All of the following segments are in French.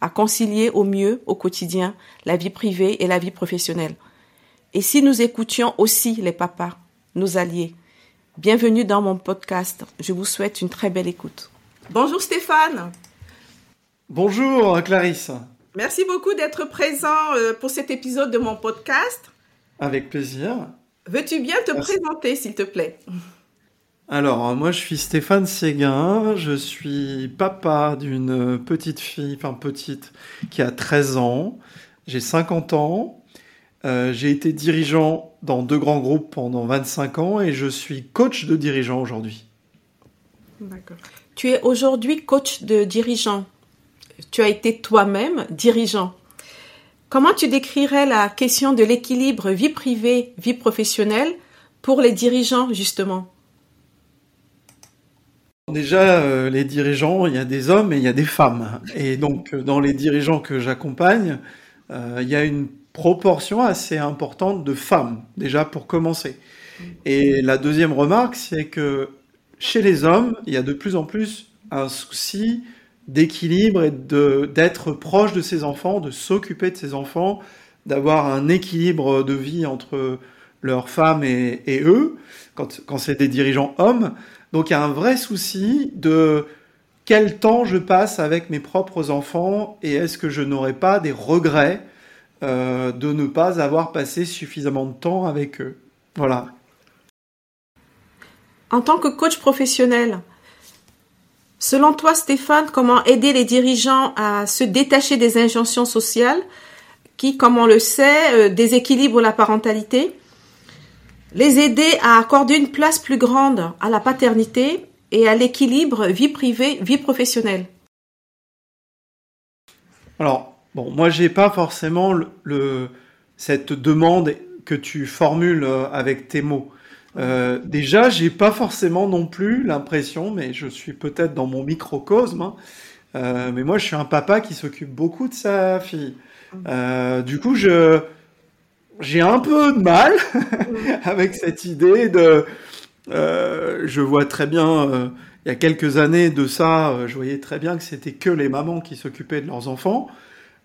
à concilier au mieux au quotidien la vie privée et la vie professionnelle. Et si nous écoutions aussi les papas, nos alliés Bienvenue dans mon podcast. Je vous souhaite une très belle écoute. Bonjour Stéphane. Bonjour Clarisse. Merci beaucoup d'être présent euh, pour cet épisode de mon podcast. Avec plaisir. Veux-tu bien te présenter, s'il te plaît? Alors, moi, je suis Stéphane Séguin. Je suis papa d'une petite fille, enfin petite, qui a 13 ans. J'ai 50 ans. Euh, j'ai été dirigeant dans deux grands groupes pendant 25 ans et je suis coach de dirigeant aujourd'hui. D'accord. Tu es aujourd'hui coach de dirigeant. Tu as été toi-même dirigeant. Comment tu décrirais la question de l'équilibre vie privée, vie professionnelle pour les dirigeants, justement? Déjà, euh, les dirigeants, il y a des hommes et il y a des femmes. Et donc, euh, dans les dirigeants que j'accompagne, il y a une proportion assez importante de femmes, déjà pour commencer. Et la deuxième remarque, c'est que chez les hommes, il y a de plus en plus un souci d'équilibre et d'être proche de ses enfants, de s'occuper de ses enfants, d'avoir un équilibre de vie entre leurs femmes et, eux, quand, quand c'est des dirigeants hommes. Donc il y a un vrai souci de quel temps je passe avec mes propres enfants et est-ce que je n'aurai pas des regrets euh, de ne pas avoir passé suffisamment de temps avec eux. Voilà. En tant que coach professionnel, selon toi Stéphane, comment aider les dirigeants à se détacher des injonctions sociales qui, comme on le sait, euh, déséquilibrent la parentalité, les aider à accorder une place plus grande à la paternité et à l'équilibre vie privée, vie professionnelle Alors, Bon, moi, j'ai pas forcément le, cette demande que tu formules euh, avec tes mots. Euh, déjà, j'ai pas forcément non plus l'impression, mais je suis peut-être dans mon microcosme, hein, euh, mais moi, je suis un papa qui s'occupe beaucoup de sa fille. Euh, du coup, je j'ai un peu de mal avec cette idée de. Euh, je vois très bien. Euh, il y a quelques années de ça, je voyais très bien que c'était que les mamans qui s'occupaient de leurs enfants.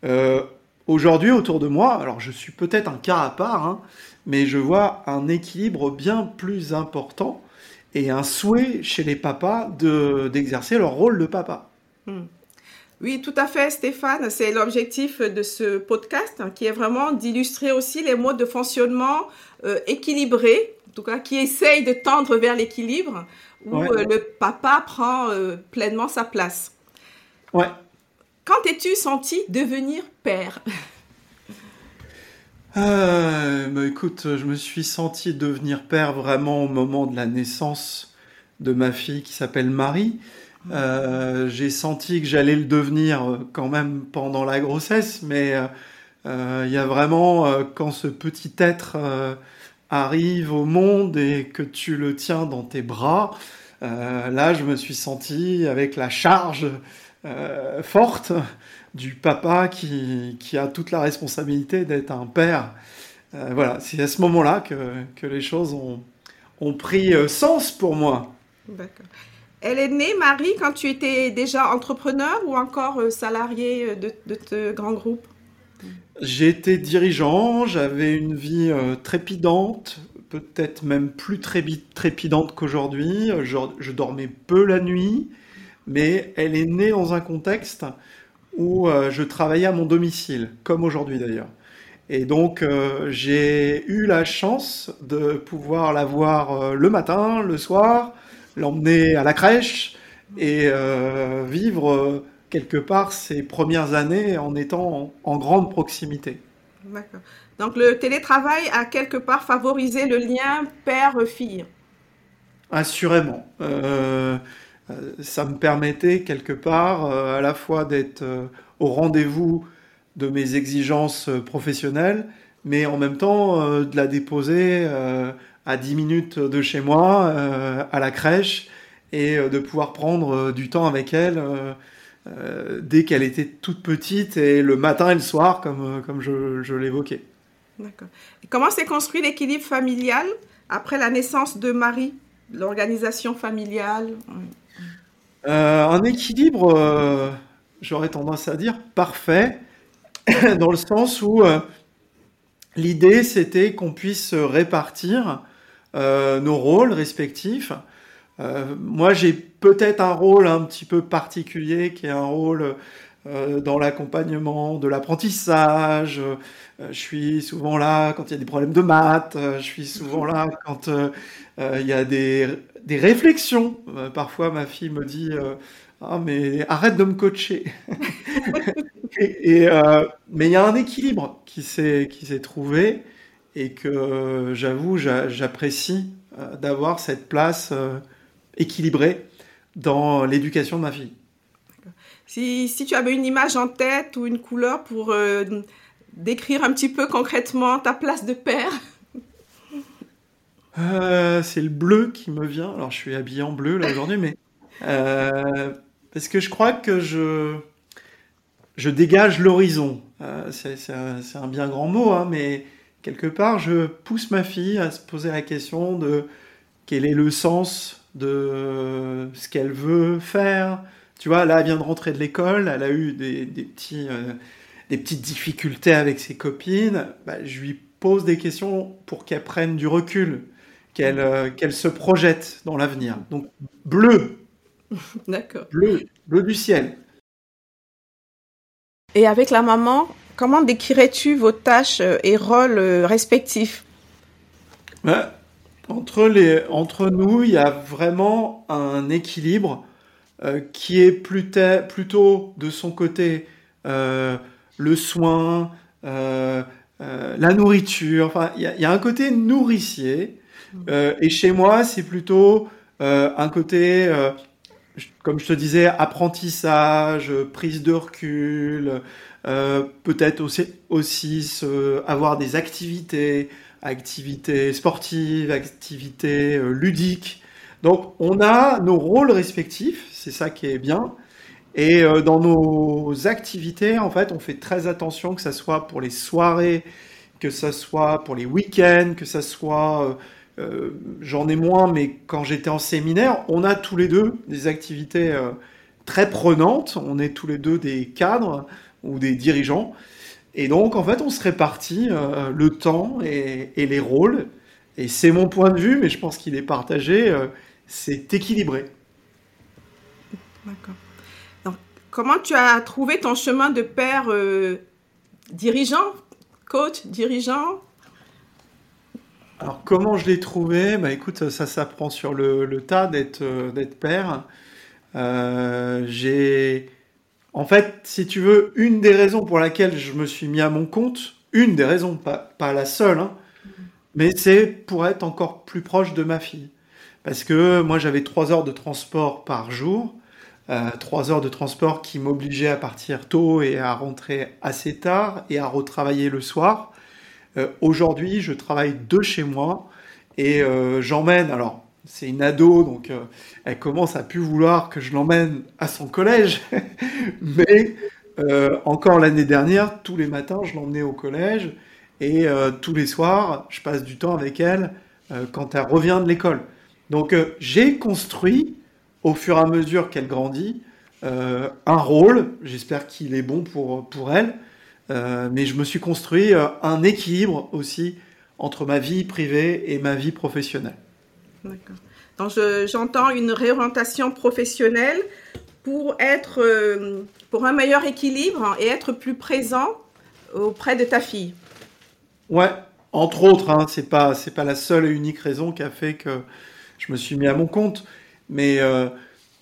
Euh, aujourd'hui, autour de moi, alors je suis peut-être un cas à part, hein, mais je vois un équilibre bien plus important et un souhait chez les papas d'exercer leur rôle de papa. Hmm. Oui, tout à fait, Stéphane. C'est l'objectif de ce podcast, hein, qui est vraiment d'illustrer aussi les modes de fonctionnement euh, équilibrés, en tout cas qui essayent de tendre vers l'équilibre, où euh, le papa prend pleinement sa place. Ouais. Quand t'es-tu senti devenir père? Euh, bah, Écoute, je me suis senti devenir père vraiment au moment de la naissance de ma fille qui s'appelle Marie. Euh, j'ai senti que j'allais le devenir euh, quand même pendant la grossesse, mais il y a vraiment quand ce petit être arrive au monde et que tu le tiens dans tes bras, là je me suis senti avec la charge euh, forte du papa qui, a toute la responsabilité d'être un père. Euh, voilà, c'est à ce moment-là que, les choses ont, ont pris euh, sens pour moi. D'accord. Elle est née, Marie, quand tu étais déjà entrepreneur ou encore salarié de, de ce grand groupe? J'étais dirigeant, j'avais une vie trépidante, peut-être même plus trépidante qu'aujourd'hui. Je, je, dormais peu la nuit mais elle est née dans un contexte où euh, je travaillais à mon domicile, comme aujourd'hui d'ailleurs. Et donc euh, j'ai eu la chance de pouvoir la voir euh, le matin, le soir, l'emmener à la crèche et vivre quelque part ces premières années en étant en, en grande proximité. D'accord. Donc le télétravail a quelque part favorisé le lien père-fille. Assurément. Euh, euh, ça me permettait quelque part euh, à la fois d'être euh, au rendez-vous de mes exigences professionnelles, mais en même temps de la déposer à 10 minutes de chez moi, à la crèche, et de pouvoir prendre du temps avec elle dès qu'elle était toute petite, et le matin et le soir, comme, comme je, je l'évoquais. D'accord. Comment s'est construit l'équilibre familial après la naissance de Marie L'organisation familiale? Euh, Un équilibre, euh, j'aurais tendance à dire, parfait, dans le sens où euh, l'idée c'était qu'on puisse répartir nos rôles respectifs. moi j'ai peut-être un rôle un petit peu particulier qui est un rôle dans l'accompagnement de l'apprentissage. je suis souvent là quand il y a des problèmes de maths. je suis souvent là quand euh, il y a des, des réflexions. Euh, parfois, ma fille me dit Ah, mais arrête de me coacher. et, mais il y a un équilibre qui s'est trouvé et que j'avoue, j'apprécie d'avoir cette place équilibrée dans l'éducation de ma fille. Si, si, tu avais une image en tête ou une couleur pour décrire un petit peu concrètement ta place de père? Euh, c'est le bleu qui me vient. Alors, je suis habillé en bleu là aujourd'hui, mais euh, parce que je crois que je je dégage l'horizon. Euh, c'est un, bien grand mot, hein, mais quelque part, je pousse ma fille à se poser la question de quel est le sens de ce qu'elle veut faire. Tu vois, là, elle vient de rentrer de l'école, elle a eu des, petits, des petites difficultés avec ses copines. Bah, je lui pose des questions pour qu'elle prenne du recul. Euh, qu'elle se projette dans l'avenir. Donc bleu. D'accord. Bleu, bleu du ciel. Et avec la maman, comment décrirais-tu vos tâches euh, et rôles euh, respectifs? Entre, les, entre nous, il y a vraiment un équilibre qui est plutôt de son côté le soin, la nourriture. Enfin, il y, a un côté nourricier euh, et chez moi, c'est plutôt euh, un côté, euh, comme je te disais, apprentissage, prise de recul, peut-être aussi, avoir des activités, activités sportives, activités ludiques. Donc, on a nos rôles respectifs, c'est ça qui est bien. Et dans nos activités, en fait, on fait très attention que ça soit pour les soirées, que ça soit pour les week-ends, que ça soit euh, j'en ai moins, mais quand j'étais en séminaire, on a tous les deux des activités euh, très prenantes. On est tous les deux des cadres ou des dirigeants. Et donc, en fait, on se répartit euh, le temps et, les rôles. Et c'est mon point de vue, mais je pense qu'il est partagé. c'est équilibré. D'accord. Donc, comment tu as trouvé ton chemin de père dirigeant, coach, dirigeant? Alors comment je l'ai trouvé? Bah écoute, ça s'apprend sur le, tas d'être euh, d'être père. Euh, j'ai, en fait, si tu veux, une des raisons pour laquelle je me suis mis à mon compte, une des raisons, pas, la seule, hein, mais c'est pour être encore plus proche de ma fille. Parce que moi j'avais trois heures de transport par jour, euh, trois heures de transport qui m'obligeaient à partir tôt et à rentrer assez tard et à retravailler le soir. Euh, aujourd'hui, je travaille de chez moi et euh, j'emmène, alors c'est une ado, donc euh, elle commence à plus vouloir que je l'emmène à son collège, mais encore l'année dernière, tous les matins, je l'emmenais au collège et tous les soirs, je passe du temps avec elle quand elle revient de l'école. Donc j'ai construit, au fur et à mesure qu'elle grandit, un rôle, j'espère qu'il est bon pour, elle, euh, mais je me suis construit euh, un équilibre aussi entre ma vie privée et ma vie professionnelle. Donc j'entends une réorientation professionnelle pour être euh, pour un meilleur équilibre et être plus présent auprès de ta fille. Ouais, entre autres, hein, c'est pas c'est pas la seule et unique raison qui a fait que je me suis mis à mon compte, mais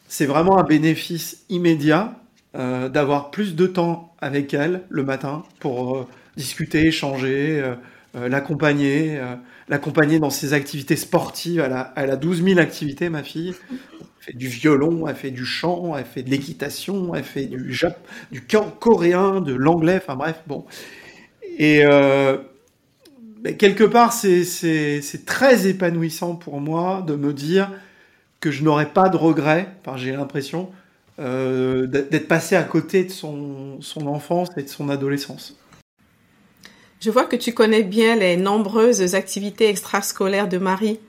c'est vraiment un bénéfice immédiat euh, d'avoir plus de temps avec elle le matin pour euh, discuter, échanger, euh, l'accompagner, l'accompagner dans ses activités sportives. Elle a, elle a 12 000 activités, ma fille. fait du violon, elle fait du chant, elle fait de l'équitation, elle fait du, Jap du coréen, de l'anglais, enfin bref, bon. Et euh, quelque part, c'est très épanouissant pour moi de me dire que je n'aurais pas de regrets, j'ai l'impression, euh, d'être passé à côté de son, son enfance et de son adolescence. Je vois que tu connais bien les nombreuses activités extrascolaires de Marie.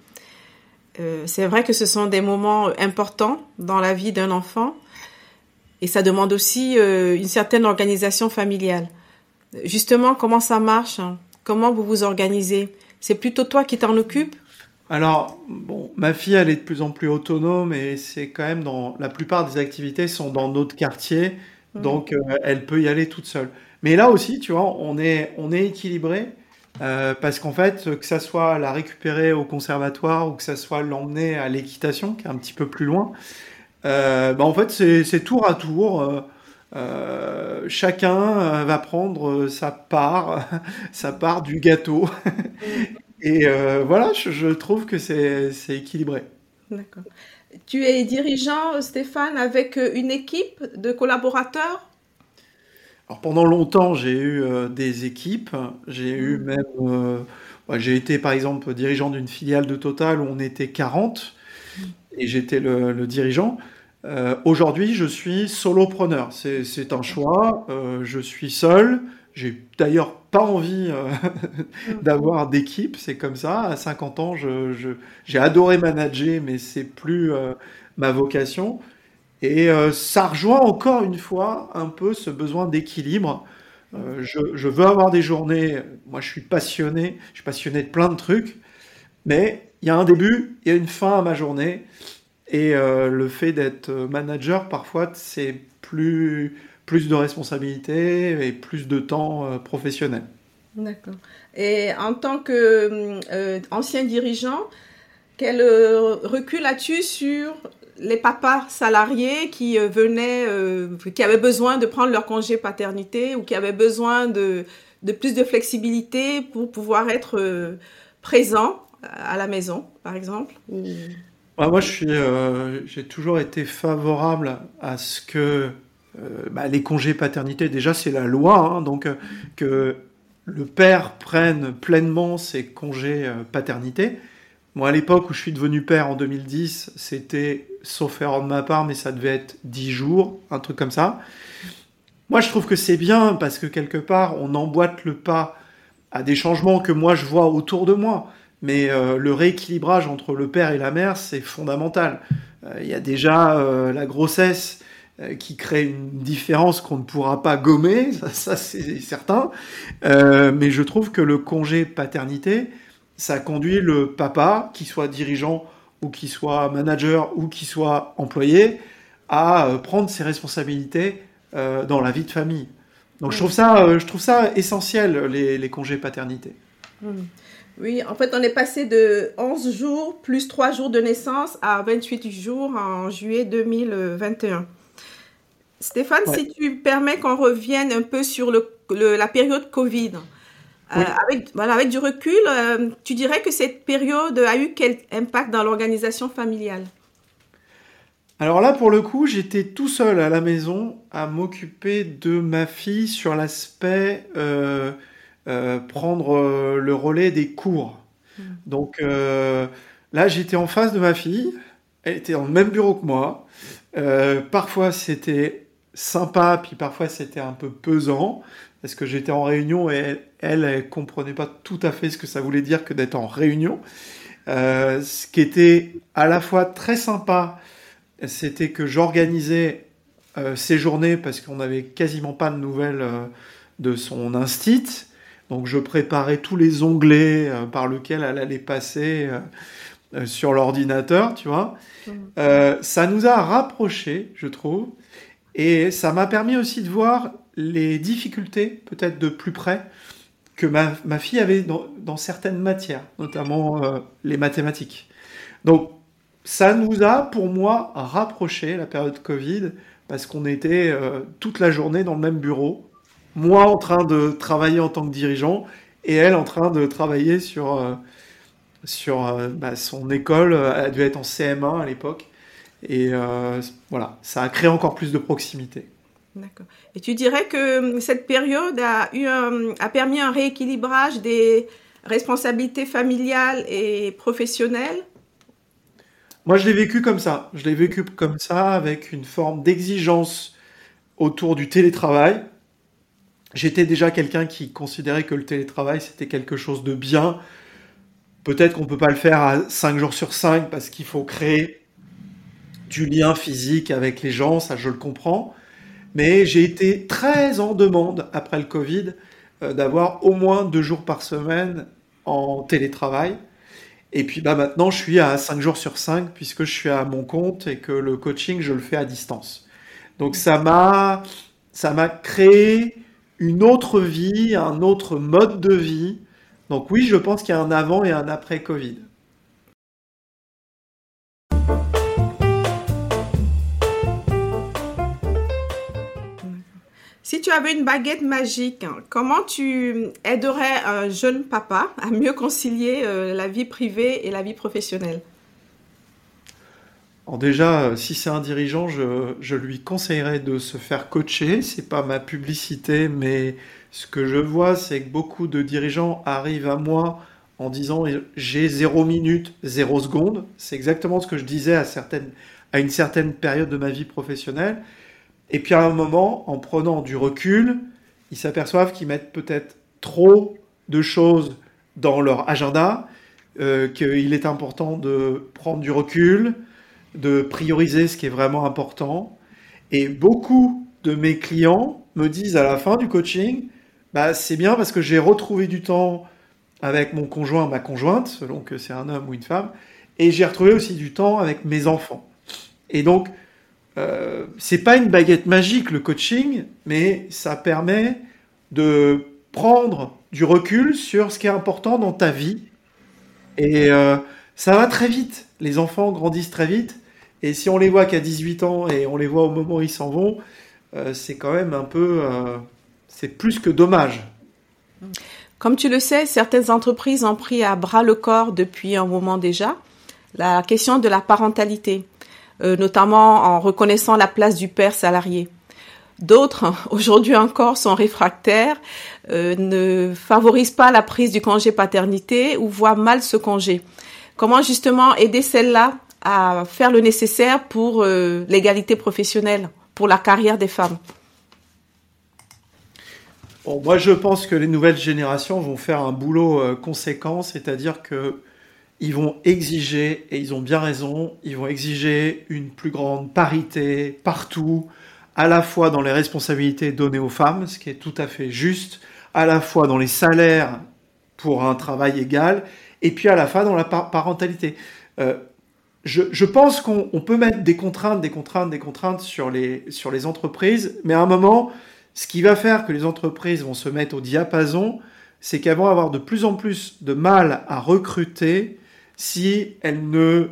Euh, c'est vrai que ce sont des moments importants dans la vie d'un enfant et ça demande aussi euh, une certaine organisation familiale. Justement, comment ça marche hein? Comment vous vous organisez? C'est plutôt toi qui t'en occupes? Alors, ma fille, elle est de plus en plus autonome et c'est quand même dans la plupart des activités sont dans notre quartier, mmh. donc euh, elle peut y aller toute seule. Mais là aussi, tu vois, on est, on est équilibré euh, parce qu'en fait, que ça soit la récupérer au conservatoire ou que ça soit l'emmener à l'équitation, qui est un petit peu plus loin, euh, bah en fait, c'est tour à tour. Euh, chacun va prendre sa part, sa part du gâteau. Et voilà, je, je, trouve que c'est équilibré. D'accord. Tu es dirigeant, Stéphane, avec une équipe de collaborateurs? Alors pendant longtemps, j'ai eu euh, des équipes. J'ai eu mmh. même, euh, j'ai été par exemple dirigeant d'une filiale de Total où on était 40 mmh. et j'étais le, dirigeant. Euh, aujourd'hui, je suis solopreneur. C'est un choix. je suis seul. J'ai d'ailleurs pas envie mmh. d'avoir d'équipe. C'est comme ça. À 50 ans, j'ai adoré manager, mais c'est plus ma vocation. Et euh, ça rejoint encore une fois un peu ce besoin d'équilibre. Euh, je, veux avoir des journées, moi je suis passionné, je suis passionné de plein de trucs, mais il y a un début, il y a une fin à ma journée, et euh, le fait d'être manager, parfois, c'est plus, plus de responsabilités et plus de temps professionnel. D'accord. Et en tant qu'ancien dirigeant, quel recul as-tu sur les papas salariés qui euh, venaient, euh, qui avaient besoin de prendre leur congé paternité ou qui avaient besoin de, de plus de flexibilité pour pouvoir être euh, présents à la maison, par exemple Moi, je suis, j'ai toujours été favorable à ce que bah, les congés paternité, déjà, c'est la loi, hein, donc que le père prenne pleinement ses congés paternité. Moi, à l'époque où je suis devenu père en 2010, c'était, sauf erreur de ma part, mais ça devait être 10 jours, un truc comme ça. Moi, je trouve que c'est bien parce que quelque part, on emboîte le pas à des changements que moi je vois autour de moi. Mais euh, le rééquilibrage entre le père et la mère, c'est fondamental. Euh, il y a déjà euh, la grossesse qui crée une différence qu'on ne pourra pas gommer, ça, ça c'est certain. mais je trouve que le congé paternité, ça conduit le papa, qu'il soit dirigeant ou qu'il soit manager ou qu'il soit employé, à euh, prendre ses responsabilités euh, dans la vie de famille. Donc je, trouve ça, euh, je trouve ça essentiel, les, congés paternité. Mmh. Oui, en fait, on est passé de 11 jours plus 3 jours de naissance à 28 jours en juillet 2021. Stéphane, si tu permets qu'on revienne un peu sur le, la période Covid. Euh, avec, voilà, avec du recul, euh, tu dirais que cette période a eu quel impact dans l'organisation familiale? Alors là, pour le coup, j'étais tout seul à la maison à m'occuper de ma fille sur l'aspect euh, prendre le relais des cours. Hmm. Donc là, j'étais en face de ma fille, elle était dans le même bureau que moi. parfois, c'était sympa, puis parfois, c'était un peu pesant parce que j'étais en réunion et elle, elle, comprenait pas tout à fait ce que ça voulait dire que d'être en réunion. Euh, ce qui était à la fois très sympa, c'était que j'organisais euh, ses journées parce qu'on n'avait quasiment pas de nouvelles euh, de son instit. Donc je préparais tous les onglets par lesquels elle allait passer sur l'ordinateur, tu vois. Mmh. ça nous a rapprochés, je trouve. Et ça m'a permis aussi de voir les difficultés, peut-être de plus près, que ma, fille avait dans, dans, certaines matières, notamment euh, les mathématiques. Donc, ça nous a, pour moi, rapproché la période Covid, parce qu'on était euh, toute la journée dans le même bureau, moi en train de travailler en tant que dirigeant, et elle en train de travailler sur, euh, sur bah, son école, elle devait être en CM1 à l'époque, Et voilà, ça a créé encore plus de proximité. D'accord. Et tu dirais que cette période a, eu a permis un rééquilibrage des responsabilités familiales et professionnelles? Moi, je l'ai vécu comme ça. Je l'ai vécu comme ça, avec une forme d'exigence autour du télétravail. J'étais déjà quelqu'un qui considérait que le télétravail, c'était quelque chose de bien. Peut-être qu'on ne peut pas le faire à 5 jours sur 5 parce qu'il faut créer du lien physique avec les gens, ça je le comprends. Mais j'ai été très en demande après le Covid euh, d'avoir au moins deux jours par semaine en télétravail. Et puis bah, maintenant, je suis à 5 jours sur 5 puisque je suis à mon compte et que le coaching, je le fais à distance. Donc ça m'a, ça m'a créé une autre vie, un autre mode de vie. Donc oui, je pense qu'il y a un avant et un après Covid. Si tu avais une baguette magique, comment tu aiderais un jeune papa à mieux concilier euh, la vie privée et la vie professionnelle? Alors déjà, euh, si c'est un dirigeant, je, lui conseillerais de se faire coacher. C'est pas ma publicité, mais ce que je vois, c'est que beaucoup de dirigeants arrivent à moi en disant j'ai zéro minute, zéro seconde. C'est exactement ce que je disais à une certaine période de ma vie professionnelle. Et puis à un moment, en prenant du recul, ils s'aperçoivent qu'ils mettent peut-être trop de choses dans leur agenda, euh, qu'il est important de prendre du recul, de prioriser ce qui est vraiment important. Et beaucoup de mes clients me disent à la fin du coaching, bah, c'est bien parce que j'ai retrouvé du temps avec mon conjoint, ma conjointe, selon que c'est un homme ou une femme, et j'ai retrouvé aussi du temps avec mes enfants. Et donc, euh, c'est pas une baguette magique le coaching, mais ça permet de prendre du recul sur ce qui est important dans ta vie. Et euh, ça va très vite. Les enfants grandissent très vite. Et si on les voit qu'à 18 ans et on les voit au moment où ils s'en vont, euh, c'est quand même un peu, c'est plus que dommage. Comme tu le sais, certaines entreprises ont pris à bras le corps depuis un moment déjà la question de la parentalité, euh, notamment en reconnaissant la place du père salarié. D'autres, aujourd'hui encore, sont réfractaires, ne favorisent pas la prise du congé paternité ou voient mal ce congé. Comment justement aider celles-là à faire le nécessaire pour euh, l'égalité professionnelle, pour la carrière des femmes? Moi, je pense que les nouvelles générations vont faire un boulot euh, conséquent, c'est-à-dire que ils vont exiger, et ils ont bien raison, ils vont exiger une plus grande parité partout, à la fois dans les responsabilités données aux femmes, ce qui est tout à fait juste, à la fois dans les salaires pour un travail égal, et puis à la fois dans la parentalité. Euh, je, pense qu'on peut mettre des contraintes, des contraintes, des contraintes sur les, sur les entreprises, mais à un moment, ce qui va faire que les entreprises vont se mettre au diapason, c'est qu'elles vont avoir de plus en plus de mal à recruter si elles ne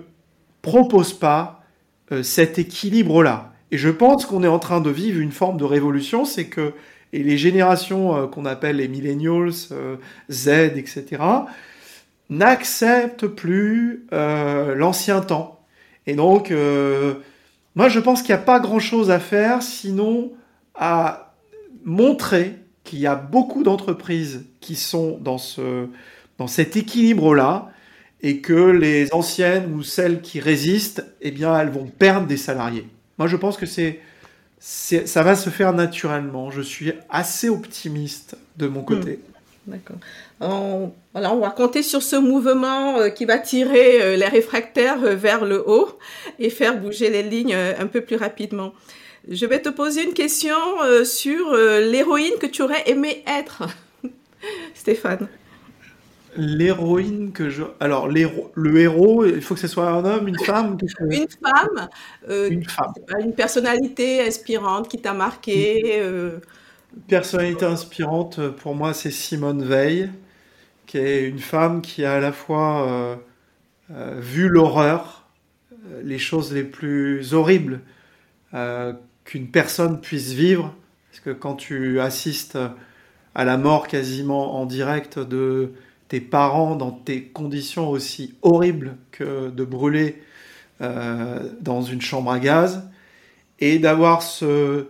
proposent pas euh, cet équilibre-là. Et je pense qu'on est en train de vivre une forme de révolution, c'est que et les générations euh, qu'on appelle les millennials, euh, Z, etc., n'accepte plus l'ancien temps. Et donc, moi, je pense qu'il n'y a pas grand-chose à faire, sinon à montrer qu'il y a beaucoup d'entreprises qui sont dans, ce, dans cet équilibre-là, et que les anciennes ou celles qui résistent, eh bien, elles vont perdre des salariés. Moi, je pense que c'est, ça va se faire naturellement. Je suis assez optimiste de mon côté. Hmm. D'accord. On, voilà, on va compter sur ce mouvement euh, qui va tirer euh, les réfractaires euh, vers le haut et faire bouger les lignes un peu plus rapidement. Je vais te poser une question sur l'héroïne que tu aurais aimé être, Stéphane. L'héroïne que je. Alors, le héros, il faut que ce soit un homme, une femme Une femme. une femme. Une personnalité inspirante qui t'a marqué. Personnalité inspirante, pour moi, c'est Simone Veil qui est une femme qui a à la fois euh, euh, vu l'horreur, euh, les choses les plus horribles qu'une personne puisse vivre, parce que quand tu assistes à la mort quasiment en direct de tes parents dans des conditions aussi horribles que de brûler dans une chambre à gaz et d'avoir ce,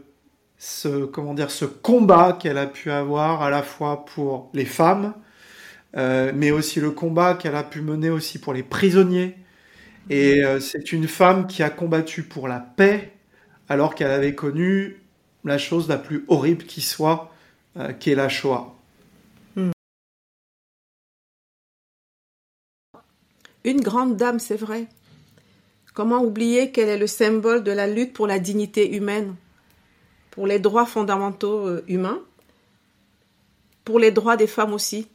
comment dire, ce combat qu'elle a pu avoir à la fois pour les femmes, mais aussi le combat qu'elle a pu mener aussi pour les prisonniers. Et c'est une femme qui a combattu pour la paix alors qu'elle avait connu la chose la plus horrible qui soit, euh, qui est la Shoah. Une grande dame, c'est vrai. Comment oublier qu'elle est le symbole de la lutte pour la dignité humaine, pour les droits fondamentaux euh, humains, pour les droits des femmes aussi?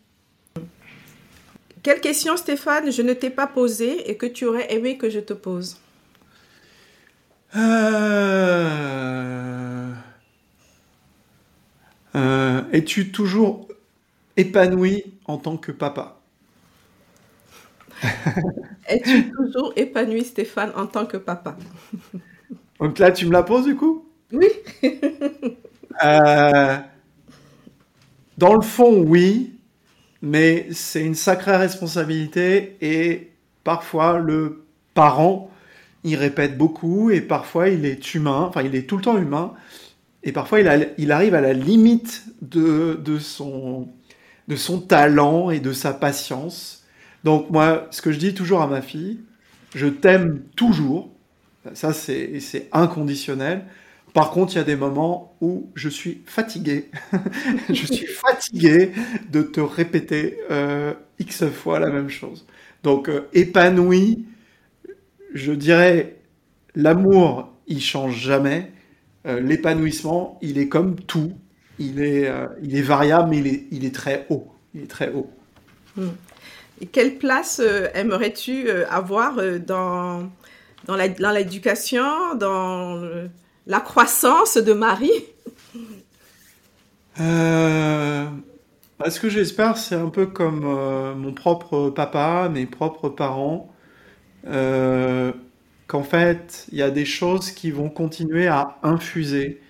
Quelle question, Stéphane, je ne t'ai pas posée et que tu aurais aimé que je te pose euh... Euh, es-tu toujours épanoui en tant que papa? Es-tu toujours épanoui, Stéphane, en tant que papa? Donc là, tu me la poses du coup? Oui. Euh, dans le fond, oui, mais c'est une sacrée responsabilité et parfois le parent, il répète beaucoup et parfois il est humain, enfin il est tout le temps humain et parfois, il, arrive à la limite de, son, de son talent et de sa patience. Donc moi, ce que je dis toujours à ma fille, je t'aime toujours. Ça, c'est inconditionnel. Par contre, il y a des moments où je suis fatigué. je suis fatigué de te répéter euh, X fois la même chose. Donc, euh, épanoui, je dirais, l'amour, il change jamais. Euh, l'épanouissement, il est comme tout. Il est, il est variable, mais il est, il est très haut. Il est très haut. Hmm. Quelle place euh, aimerais-tu avoir dans, dans l'éducation, dans, la croissance de Marie? Bah, Ce que j'espère, c'est un peu comme mon propre papa, mes propres parents qu'en fait, il y a des choses qui vont continuer à infuser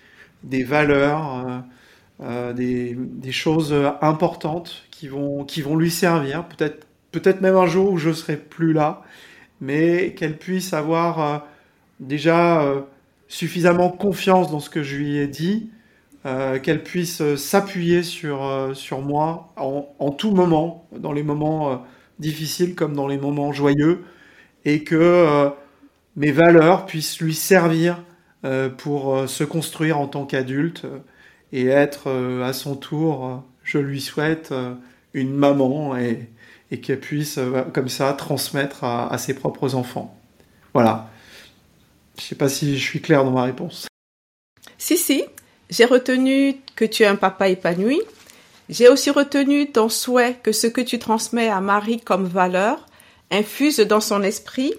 des valeurs, euh, euh, des, choses importantes qui vont, qui vont lui servir. Peut-être peut-être même un jour où je serai plus là, mais qu'elle puisse avoir euh, déjà suffisamment confiance dans ce que je lui ai dit, qu'elle puisse s'appuyer sur, moi en, en, tout moment, dans les moments difficiles comme dans les moments joyeux, et que mes valeurs puissent lui servir euh, pour euh, se construire en tant qu'adulte euh, et être à son tour, je lui souhaite, une maman et, qu'elle puisse comme ça transmettre à, ses propres enfants. Voilà. Je ne sais pas si je suis clair dans ma réponse. Si, si, j'ai retenu que tu es un papa épanoui. J'ai aussi retenu ton souhait que ce que tu transmets à Marie comme valeur infuse dans son esprit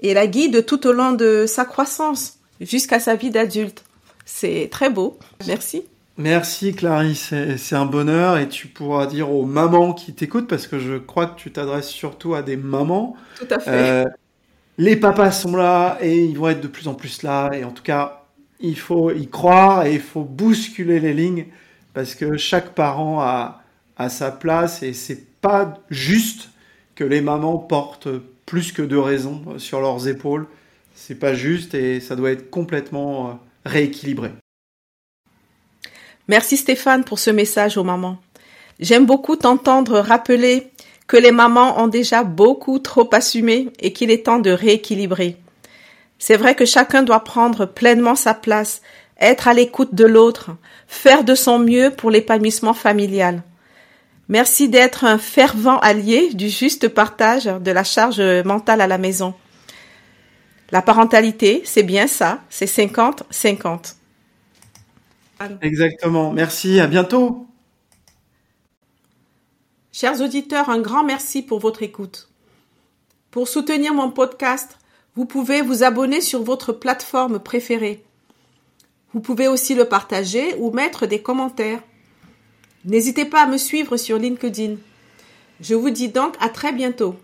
et la guide tout au long de sa croissance jusqu'à sa vie d'adulte. C'est très beau. Merci. Merci Clarisse, c'est un bonheur et tu pourras dire aux mamans qui t'écoutent parce que je crois que tu t'adresses surtout à des mamans. Tout à fait. Euh, les papas sont là et ils vont être de plus en plus là et en tout cas il faut y croire et il faut bousculer les lignes parce que chaque parent a, a sa place et c'est pas juste que les mamans portent plus que de raisons sur leurs épaules. C'est pas juste et ça doit être complètement euh, rééquilibré. Merci Stéphane pour ce message aux mamans. J'aime beaucoup t'entendre rappeler que les mamans ont déjà beaucoup trop assumé et qu'il est temps de rééquilibrer. C'est vrai que chacun doit prendre pleinement sa place, être à l'écoute de l'autre, faire de son mieux pour l'épanouissement familial. Merci d'être un fervent allié du juste partage de la charge mentale à la maison. La parentalité, c'est bien ça, c'est 50-50. Exactement. Merci, à bientôt. Chers auditeurs, un grand merci pour votre écoute. Pour soutenir mon podcast, vous pouvez vous abonner sur votre plateforme préférée. Vous pouvez aussi le partager ou mettre des commentaires. N'hésitez pas à me suivre sur LinkedIn. Je vous dis donc à très bientôt.